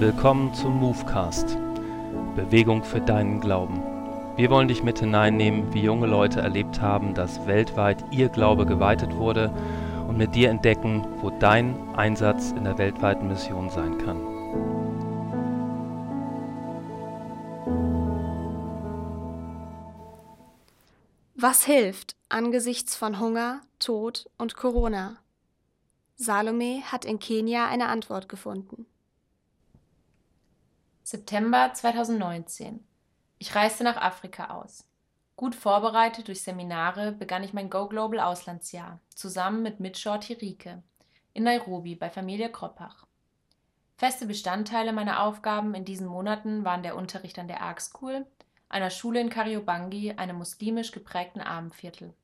Willkommen zum Movecast. Bewegung für deinen Glauben. Wir wollen dich mit hineinnehmen, wie junge Leute erlebt haben, dass weltweit ihr Glaube geweitet wurde und mit dir entdecken, wo dein Einsatz in der weltweiten Mission sein kann. Was hilft angesichts von Hunger, Tod und Corona? Salome hat in Kenia eine Antwort gefunden. September 2019. Ich reiste nach Afrika aus. Gut vorbereitet durch Seminare begann ich mein Go Global Auslandsjahr zusammen mit Mitschor Tirike in Nairobi bei Familie Kroppach. Feste Bestandteile meiner Aufgaben in diesen Monaten waren der Unterricht an der Ark School, einer Schule in Kariobangi, einem muslimisch geprägten Armenviertel.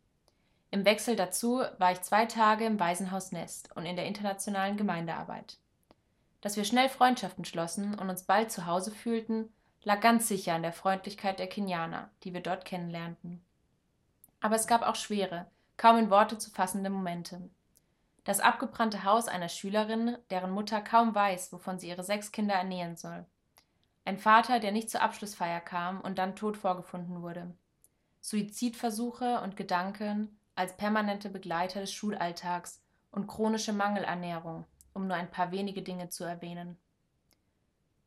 Im Wechsel dazu war ich zwei Tage im Waisenhaus Nest und in der internationalen Gemeindearbeit. Dass wir schnell Freundschaften schlossen und uns bald zu Hause fühlten, lag ganz sicher an der Freundlichkeit der Kenianer, die wir dort kennenlernten. Aber es gab auch schwere, kaum in Worte zu fassende Momente. Das abgebrannte Haus einer Schülerin, deren Mutter kaum weiß, wovon sie ihre sechs Kinder ernähren soll. Ein Vater, der nicht zur Abschlussfeier kam und dann tot vorgefunden wurde. Suizidversuche und Gedanken, als permanente Begleiter des Schulalltags und chronische Mangelernährung, um nur ein paar wenige Dinge zu erwähnen.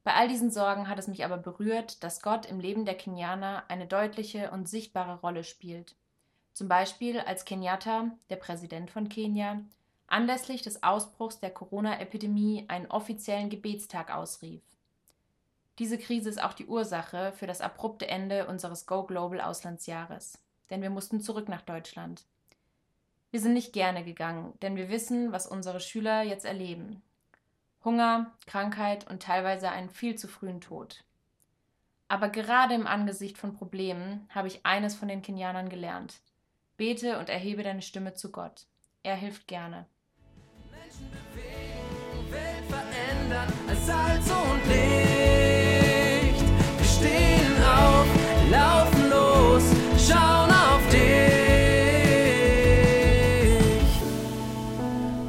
Bei all diesen Sorgen hat es mich aber berührt, dass Gott im Leben der Kenianer eine deutliche und sichtbare Rolle spielt. Zum Beispiel als Kenyatta, der Präsident von Kenia, anlässlich des Ausbruchs der Corona-Epidemie einen offiziellen Gebetstag ausrief. Diese Krise ist auch die Ursache für das abrupte Ende unseres Go Global Auslandsjahres, denn wir mussten zurück nach Deutschland. Wir sind nicht gerne gegangen, denn wir wissen, was unsere Schüler jetzt erleben. Hunger, Krankheit und teilweise einen viel zu frühen Tod. Aber gerade im Angesicht von Problemen habe ich eines von den Kenianern gelernt. Bete und erhebe deine Stimme zu Gott. Er hilft gerne. Menschen